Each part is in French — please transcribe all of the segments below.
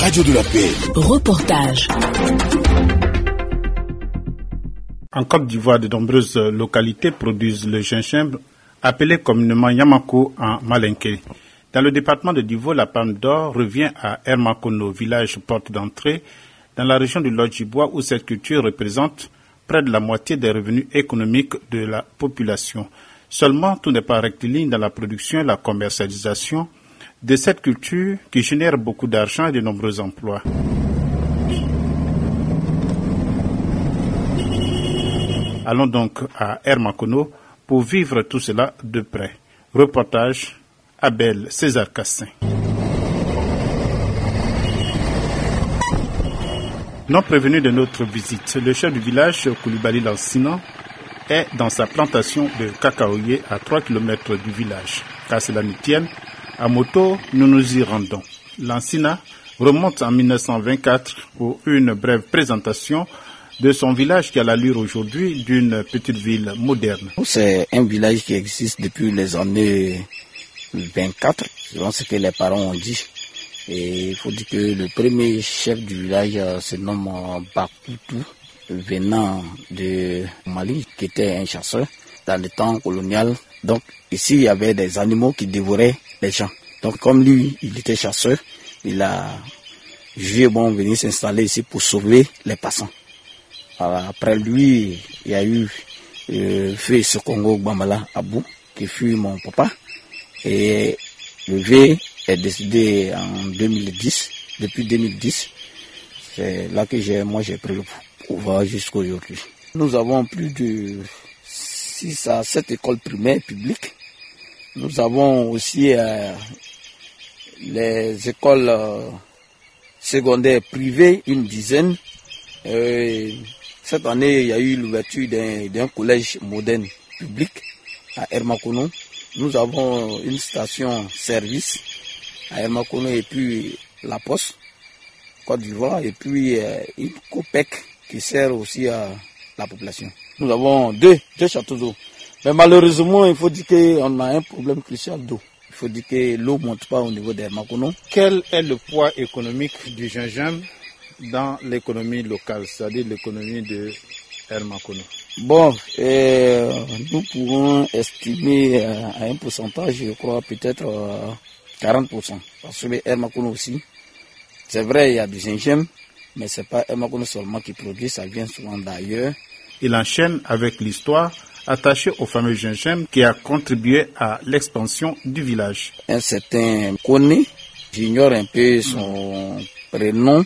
radio de la paix. Reportage. En Côte d'Ivoire, de nombreuses localités produisent le gingembre, appelé communément Yamako en malinké. Dans le département de Divo, la palme d'or revient à Hermakono, village porte d'entrée, dans la région du Lodjibois, où cette culture représente près de la moitié des revenus économiques de la population. Seulement, tout n'est pas rectiligne dans la production et la commercialisation de cette culture qui génère beaucoup d'argent et de nombreux emplois. Allons donc à Hermakono pour vivre tout cela de près. Reportage Abel César Cassin. Non prévenu de notre visite, le chef du village, Koulibaly Lansina, est dans sa plantation de cacaoyer à 3 km du village. Car cela nous à moto, nous nous y rendons. Lansina remonte en 1924 pour une brève présentation de son village qui a l'allure aujourd'hui d'une petite ville moderne. C'est un village qui existe depuis les années 24, selon ce que les parents ont dit. Et il faut dire que le premier chef du village se nomme Bakoutou, venant de Mali, qui était un chasseur dans le temps colonial. Donc ici, il y avait des animaux qui dévoraient les gens. Donc comme lui, il était chasseur, il a vu bon venir s'installer ici pour sauver les passants. après lui, il y a eu euh, ce Congo Bamala Abou, qui fut mon papa. Et le V est décédé en 2010. Depuis 2010, c'est là que j'ai, moi j'ai pris le pouvoir jusqu'à aujourd'hui. Nous avons plus de 6 à 7 écoles primaires publiques. Nous avons aussi euh, les écoles euh, secondaires privées, une dizaine. Euh, cette année, il y a eu l'ouverture d'un collège moderne public à Hermakono. Nous avons une station service à Hermakono et puis la Poste, Côte d'Ivoire, et puis une COPEC qui sert aussi à la population. Nous avons deux, deux châteaux d'eau. Mais malheureusement, il faut dire qu'on a un problème crucial d'eau. Il faut dire que l'eau ne monte pas au niveau d'Hermakono. Quel est le poids économique du gingembre dans l'économie locale, c'est-à-dire l'économie de Hermakono Bon, euh, nous pouvons estimer euh, à un pourcentage, je crois peut-être euh, 40%. Parce que Hermakono aussi, c'est vrai, il y a du gingembre, mais c'est pas Hermakono seulement qui produit, ça vient souvent d'ailleurs. Il enchaîne avec l'histoire attachée au fameux gingembre qui a contribué à l'expansion du village. Un certain Kone, j'ignore un peu son prénom,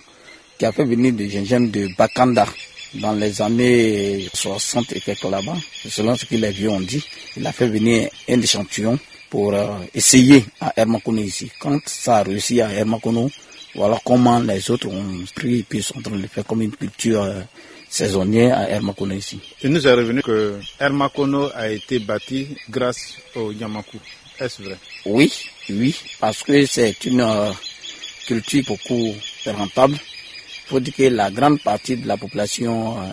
qui a fait venir du gingembre de Bakanda dans les années 60 et quelques là-bas. Selon ce que les vieux ont dit, il a fait venir un échantillon pour euh, essayer à Hermakono ici. Quand ça a réussi à Hermakono, voilà comment les autres ont pris et puis sont en train de faire comme une culture saisonnière à Hermakono ici. Il nous est revenu que Hermakono a été bâti grâce au Yamaku. Est-ce vrai? Oui, oui, parce que c'est une euh, culture beaucoup rentable. Il faut dire que la grande partie de la population euh,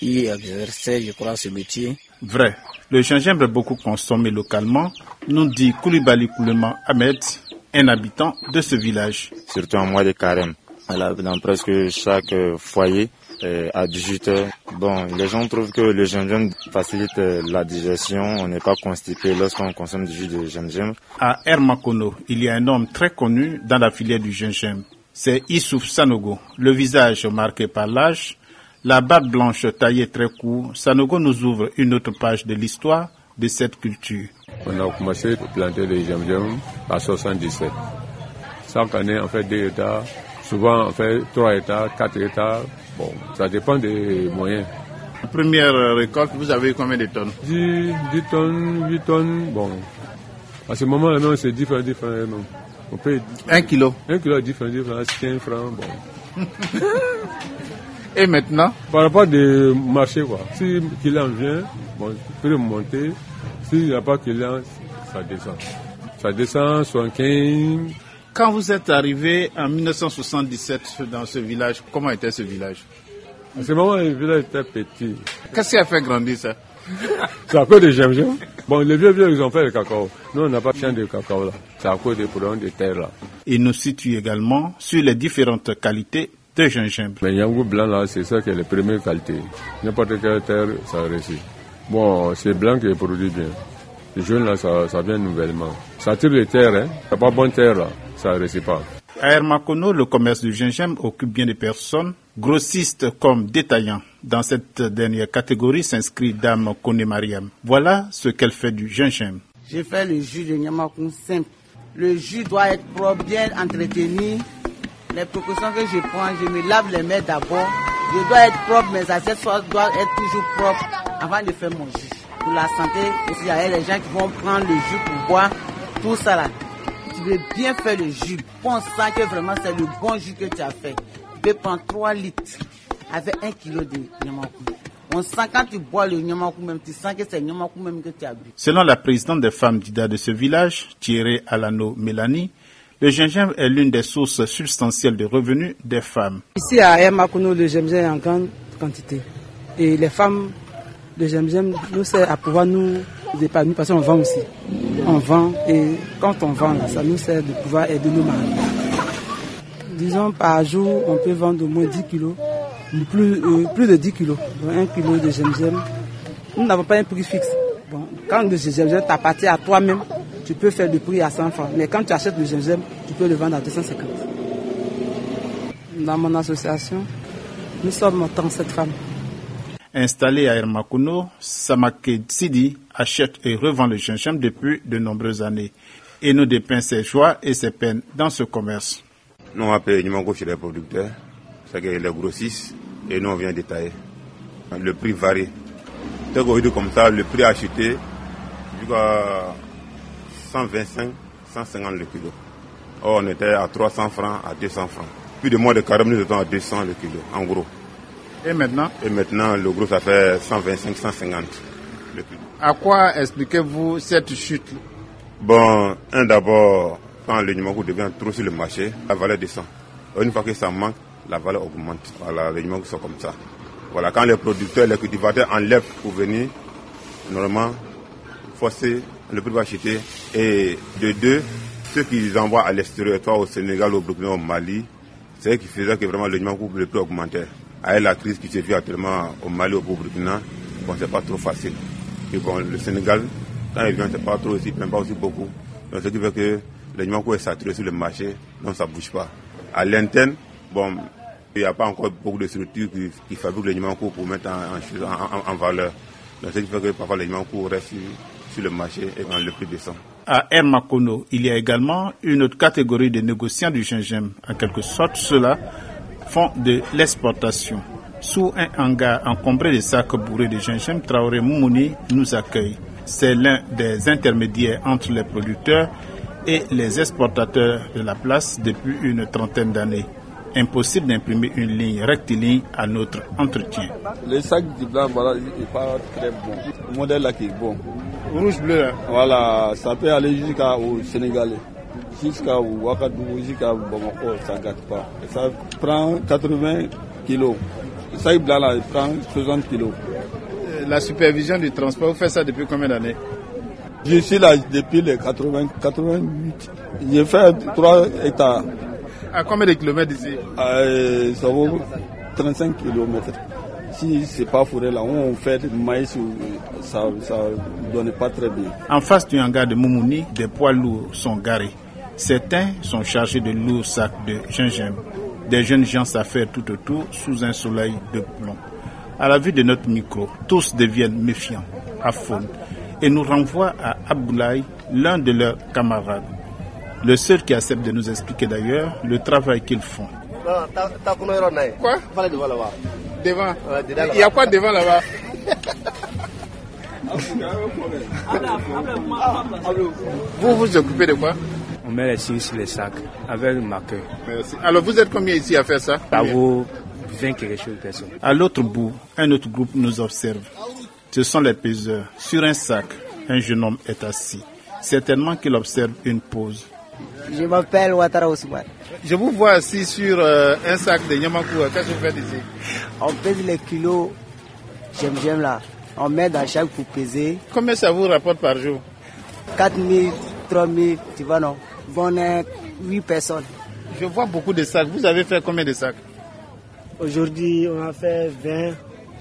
y exerçait, je crois, ce métier. Vrai. Le gingembre est beaucoup consommé localement, nous dit Koulibaly Koulema Ahmed, un habitant de ce village. Surtout en mois de carême. Dans presque chaque foyer, euh, à 18 heures. Bon, les gens trouvent que le gingembre facilite euh, la digestion, on n'est pas constipé lorsqu'on consomme du jus de gingembre. À Hermakono, il y a un homme très connu dans la filière du gingembre. C'est Issouf Sanogo, le visage marqué par l'âge, la barbe blanche taillée très court. Sanogo nous ouvre une autre page de l'histoire de cette culture. On a commencé à planter le gingembre à 77. Chaque année, on fait deux états. Souvent, on fait trois états, quatre états. Bon, ça dépend des moyens. La première récolte, vous avez eu combien de tonnes 10, 10 tonnes, 8 tonnes. Bon, à ce moment-là, non, c'est différent, différent. Non. On paye un kilo. Un kilo différent, différent, c'est 15 francs. Bon. Et maintenant Par rapport des marchés, quoi. Si le client vient, bon, il peut monter. S'il n'y a pas de client, ça descend. Ça descend, 75. Quand vous êtes arrivé en 1977 dans ce village, comment était ce village? À ce moment, le village était petit. Qu'est-ce qui a fait grandir ça? C'est à cause de gingembre. Bon, les vieux vieux, ils ont fait le cacao. Nous, on n'a pas de champ de cacao là. C'est à cause des produits de terre là. Il nous situe également sur les différentes qualités de gingembre. Mais Yangou blanc là, c'est ça qui est la première qualité. N'importe quelle terre, ça réussit. Bon, c'est blanc qui est produit bien. Le jaune là, ça, ça vient nouvellement. Ça tire les terres, hein. C'est pas bonne terre là, ça. À Hermakono, le commerce du gingembre occupe bien des personnes, grossistes comme détaillants. Dans cette dernière catégorie s'inscrit Dame Kone Mariam. Voilà ce qu'elle fait du gingembre. Je fais le jus de Nyamakoun simple. Le jus doit être propre, bien entretenu. Les précautions que je prends, je me lave les mains d'abord. Je dois être propre, mes assiettes doivent être toujours propres avant de faire mon jus. Pour la santé, aussi, il y a les gens qui vont prendre le jus pour boire, tout ça là bien faire le jus, on sent que vraiment c'est le bon jus que tu as fait. Tu peux prendre 3 litres avec 1 kg de nyamakou. On sent quand tu bois le nyamakou même, tu sens que c'est le nyamakou même que tu as bu. Selon la présidente des femmes d'Ida de ce village, Thierry Alano Mélanie, le gingembre est l'une des sources substantielles de revenus des femmes. Ici à Hermakuno, le gingembre est en grande quantité. Et les femmes, le gingembre nous sert à pouvoir nous parce qu'on vend aussi on vend et quand on vend, ça nous sert de pouvoir aider nos maris. Disons par jour, on peut vendre au moins 10 kilos, plus, euh, plus de 10 kilos, donc 1 kilo de gingembre. Nous n'avons pas un prix fixe. Bon, quand le gingembre t'appartient à toi-même, tu peux faire le prix à 100 francs. Mais quand tu achètes le gingembre, tu peux le vendre à 250. Dans mon association, nous sommes 37 femmes. Installé à Hermakuno, Samake Sidi achète et revend le gingembre depuis de nombreuses années et nous dépeint ses joies et ses peines dans ce commerce. Nous on chez les producteurs, c'est que les grossistes et nous on vient détailler. Le prix varie. Dès qu'on comme ça, le prix acheté jusqu'à 125, 150 le kilo. Or, on était à 300 francs, à 200 francs. Plus de mois de carême, nous étions à 200 le kilo, en gros. Et maintenant? Et maintenant, le gros, ça fait 125, 150 À quoi expliquez-vous cette chute? Bon, un d'abord, quand le numéro devient trop sur le marché, la valeur descend. Une fois que ça manque, la valeur augmente. Voilà, les numéros sont comme ça. Voilà, quand les producteurs, les cultivateurs enlèvent pour venir, normalement, forcer, le prix va acheter. Et de deux, ceux qui envoient à l'extérieur, au Sénégal, au Burkina, au Mali, c'est eux qui faisaient que vraiment le numéro le prix augmentait. Avec la crise qui se vit actuellement au Mali, au Burkina, bon, c'est pas trop facile. Et bon, le Sénégal, quand il vient, c'est pas trop aussi, il pas aussi beaucoup. Donc, ce qui fait que le numéro est saturé sur le marché, donc ça bouge pas. À l'interne, bon, il n'y a pas encore beaucoup de structures qui, fabriquent les numéros pour mettre en, en, valeur. Donc, ce qui fait que parfois les numéros restent sur, sur, le marché et quand le prix descend. À Hermakono, il y a également une autre catégorie de négociants du gingembre. En quelque sorte, ceux-là font de l'exportation. Sous un hangar encombré de sacs bourrés de gingembre, Traoré Moumouni nous accueille. C'est l'un des intermédiaires entre les producteurs et les exportateurs de la place depuis une trentaine d'années. Impossible d'imprimer une ligne rectiligne à notre entretien. Le sac du blanc, voilà, n'est pas très bon. Le modèle là qui est bon. Rouge-bleu là Voilà, ça peut aller jusqu'au Sénégalais jusqu'à Ouagadougou, jusqu'à Bamako, ça ne gâte pas. Ça prend 80 kilos. Sac blanc là, il prend 60 kilos. La supervision du transport, vous faites ça depuis combien d'années Je suis là depuis les 80, 88. J'ai fait 3 hectares. À combien de kilomètres d'ici euh, Ça vaut 35 kilomètres. Si c'est pas fourré là, on fait du maïs, ça ne donne pas très bien. En face du hangar de Moumouni, des poids lourds sont garés. Certains sont chargés de lourds sacs de gingembre. Des jeunes gens s'affairent tout autour sous un soleil de plomb. À la vue de notre micro, tous deviennent méfiants, affolent, et nous renvoient à Aboulaye, l'un de leurs camarades. Le seul qui accepte de nous expliquer d'ailleurs le travail qu'ils font. Quoi Devant Il y a quoi devant là-bas Vous vous occupez de quoi met les signes sur les sacs avec le marqueur. Merci. Alors vous êtes combien ici à faire ça? Ça vaut 20 quelque chose de personnes. À l'autre bout, un autre groupe nous observe. Ce sont les peseurs. Sur un sac, un jeune homme est assis. Certainement qu'il observe une pause. Je m'appelle Ouattara Ousmane. Je vous vois assis sur euh, un sac de Yamakou. Qu'est-ce que vous faites ici? On pèse les kilos, j'aime, j'aime là. On met dans chaque pour peser. Combien ça vous rapporte par jour? 4 000, 3 000, tu vois non? On est 8 personnes. Je vois beaucoup de sacs. Vous avez fait combien de sacs? Aujourd'hui, on a fait 20,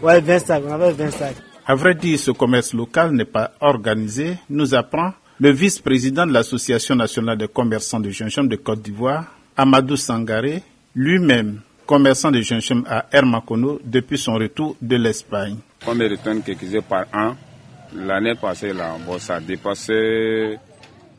ouais, 20 sacs. On a fait 20 sacs. À vrai dire, ce commerce local n'est pas organisé, nous apprend le vice-président de l'Association nationale des commerçants de gingembre de Côte d'Ivoire, Amadou Sangaré, lui-même commerçant de gingembre à Hermakono depuis son retour de l'Espagne. Combien de tonnes qu'ils par an L'année passée, là, bon, ça a dépassé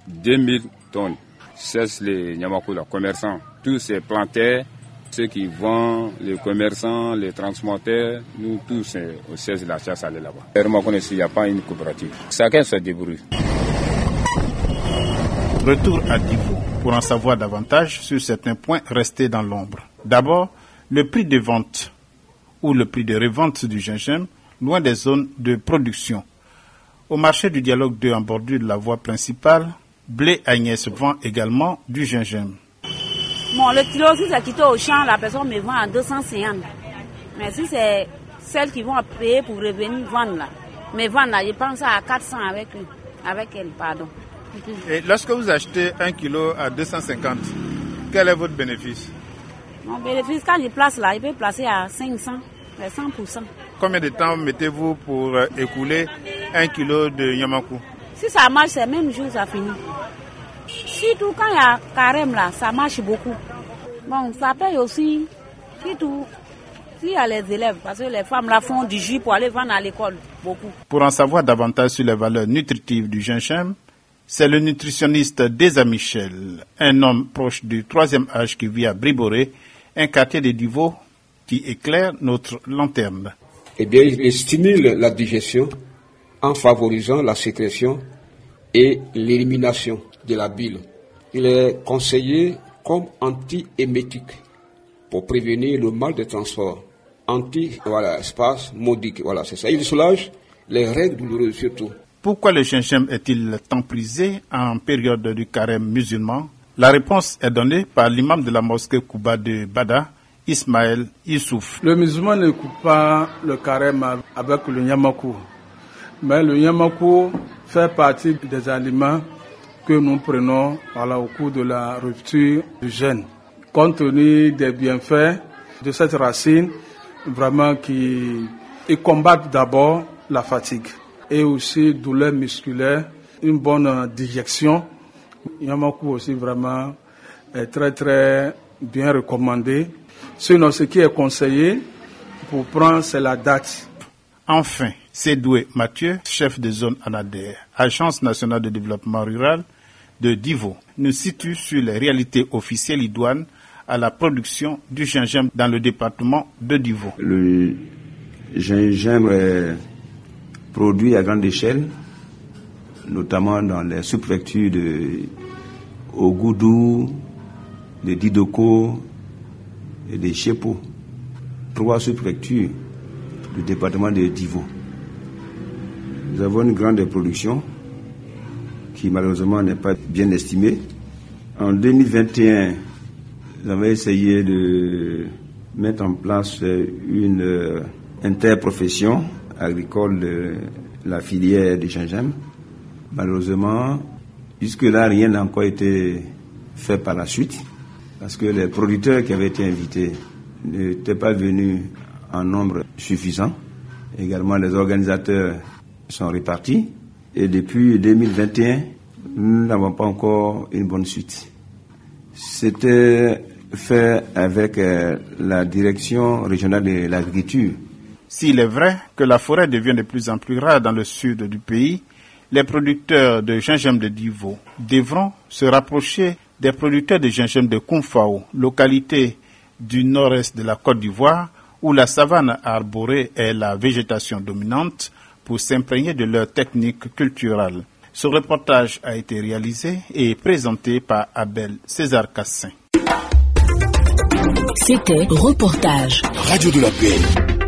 2000 tonnes. C'est les Nyamakou, les commerçants. Tous ces plantaires, ceux qui vendent, les commerçants, les transporteurs, nous tous siège de la chasse aller là-bas. Il n'y a pas une coopérative. Chacun se débrouille. Retour à Divo pour en savoir davantage sur certains points restés dans l'ombre. D'abord, le prix de vente ou le prix de revente du gingembre loin des zones de production. Au marché du dialogue 2 en bordure de la voie principale, Blé Agnès vend également du gingembre. Bon, le kilo, si c'est quitté au champ, la personne me vend à 250. Mais si c'est celle qui vont payer pour revenir vendre là, mais vendre là, je pense à 400 avec, avec elle, pardon. Et lorsque vous achetez un kilo à 250, quel est votre bénéfice? Mon bénéfice, quand je place là, il peut placer à 500, 100%. Combien de temps mettez-vous pour euh, écouler un kilo de yamaku Si ça marche, c'est même jour, ça finit. Surtout quand il y a carême là, ça marche beaucoup. Bon, ça paye aussi, surtout s'il y a les élèves, parce que les femmes là font du jus pour aller vendre à l'école, beaucoup. Pour en savoir davantage sur les valeurs nutritives du gingembre, c'est le nutritionniste Desa Michel, un homme proche du troisième âge qui vit à Briboré, un quartier de Divo qui éclaire notre lanterne. Eh bien, il stimule la digestion en favorisant la sécrétion et l'élimination de la bile. Il est conseillé comme anti-émétique pour prévenir le mal de transport. Anti, voilà, espace modique, voilà, c'est ça. Il soulage les règles douloureuses surtout. Pourquoi le gingembre est-il tant prisé en période du carême musulman? La réponse est donnée par l'imam de la mosquée Kouba de Bada, Ismaël Issouf. Le musulman ne coupe pas le carême avec le yamakou. Mais le yamakou fait partie des aliments que nous prenons au cours de la rupture du jeûne. Compte tenu des bienfaits de cette racine, vraiment qui combattent d'abord la fatigue et aussi douleur musculaire, une bonne digestion. Yamaku aussi vraiment est très très bien recommandé. Sinon, ce qui est conseillé pour prendre, c'est la date. Enfin, Cédoué Mathieu, chef de zone ANADER, Agence nationale de développement rural de Divo, nous situe sur les réalités officielles idoines à la production du gingembre dans le département de Divo. Le gingembre est produit à grande échelle, notamment dans les sous-préfectures de Ogoudou, de Didoko et de Chepo. Trois sous-préfectures du département de Divo. Nous avons une grande production qui malheureusement n'est pas bien estimée. En 2021, nous avons essayé de mettre en place une interprofession agricole de la filière du gingembre. Malheureusement, jusque-là, rien n'a encore été fait par la suite, parce que les producteurs qui avaient été invités n'étaient pas venus en nombre suffisant. Également, les organisateurs sont répartis. Et depuis 2021, nous n'avons pas encore une bonne suite. C'était fait avec la direction régionale de l'agriculture s'il est vrai que la forêt devient de plus en plus rare dans le sud du pays, les producteurs de gingembre de Divo devront se rapprocher des producteurs de gingembre de Kumfao, localité du nord-est de la Côte d'Ivoire, où la savane arborée est la végétation dominante, pour s'imprégner de leurs techniques culturelles. Ce reportage a été réalisé et présenté par Abel César Cassin. C'était Reportage. Radio de la paix.